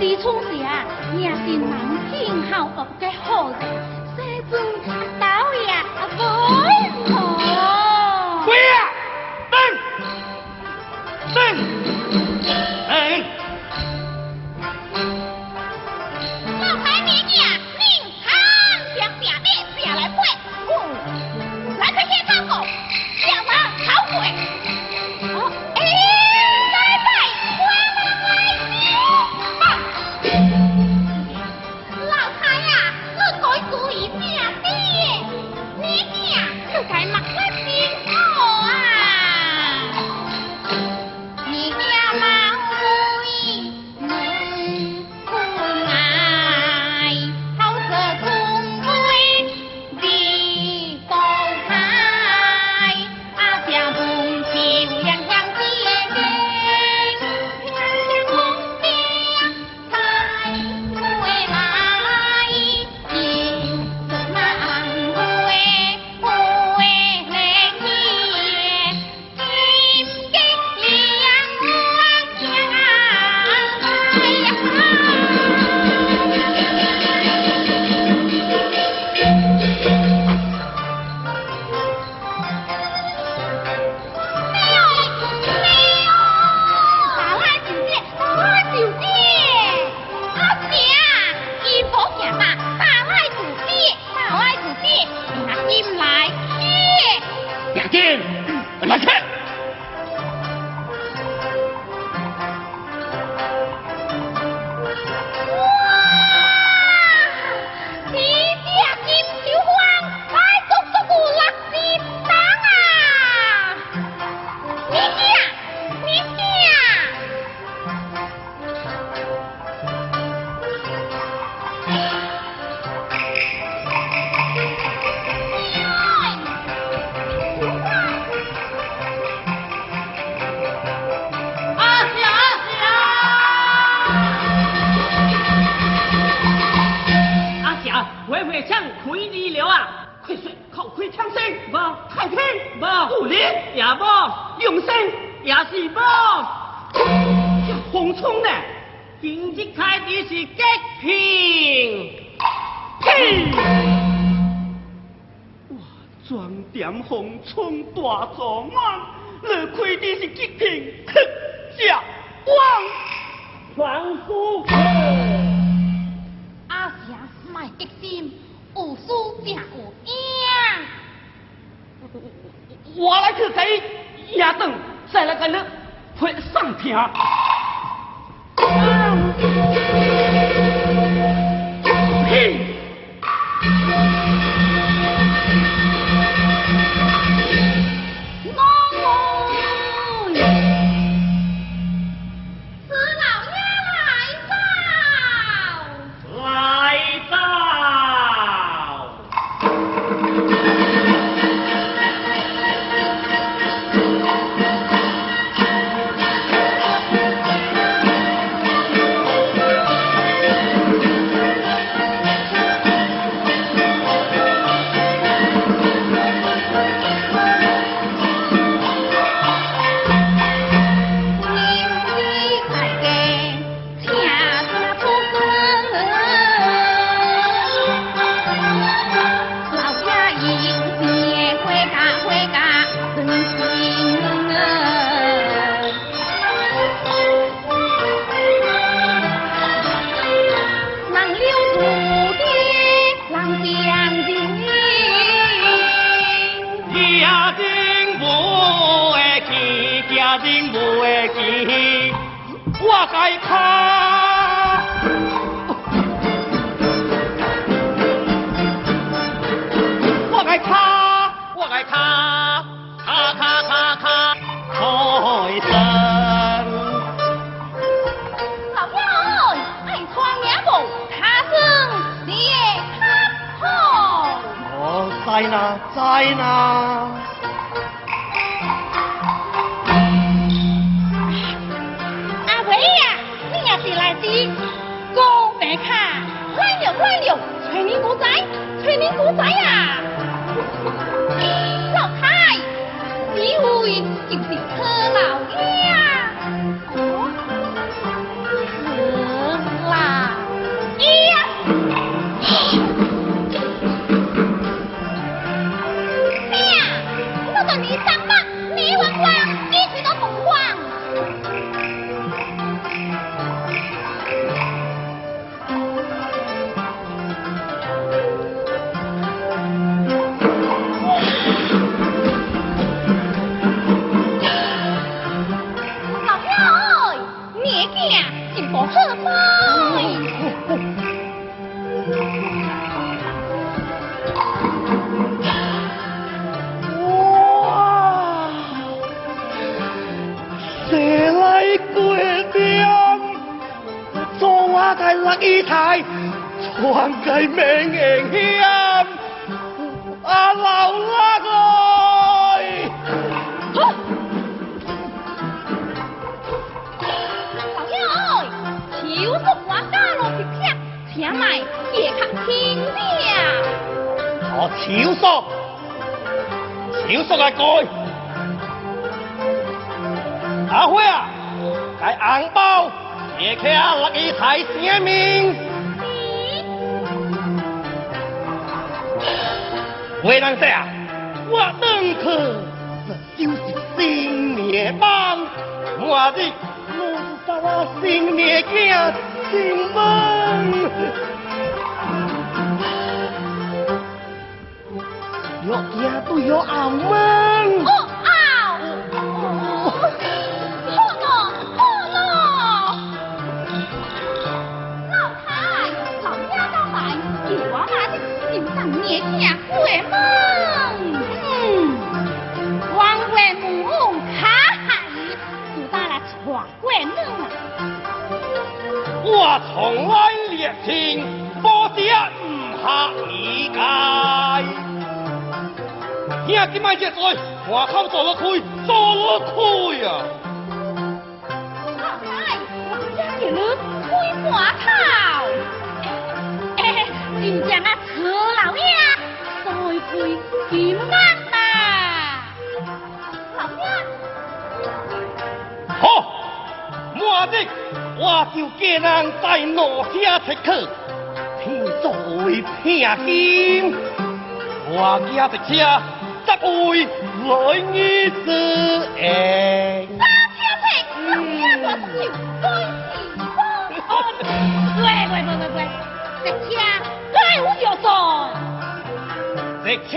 李春霞，也是南京好学的好人，西村插呀，无、阿霞，会会唱开你了啊！快说，靠开枪声，无太平，无武力，也无用心，也是无。这红冲呢？今日开始是极品，嘿！哇，装点红冲大壮啊！你开的是极品，哼，这王传书。卖激心，有输正有赢。我来去给亚顿，再来给你会上听。人无会记，我该卡。我该卡，我该卡，卡卡卡卡，开声。老友，爱穿也无，他生你也看好。我在哪，在哪？催你古仔呀！老太，你位就是柯哇！谁来过？做我台传给名英雄。啊，老那个。请买也看听了。哦，超速，超速来改。阿辉啊，该红包也去啊，落去台声明。为人说啊，我登去这就是新年帮，我日路上啊新年行新门。有惊都有后门。哦啊！好咯，好我从来列情，保证唔下意界。听今摆这嘴，外口做了开，做了开啊！老太，王家的人开花头。哎，就将啊车老爷再开金安我就叫人在路车出去，天作为聘金，我家的车则为来日子诶。三千岁，老爷我是该是哦，喂喂喂喂喂，这车该有要做。这车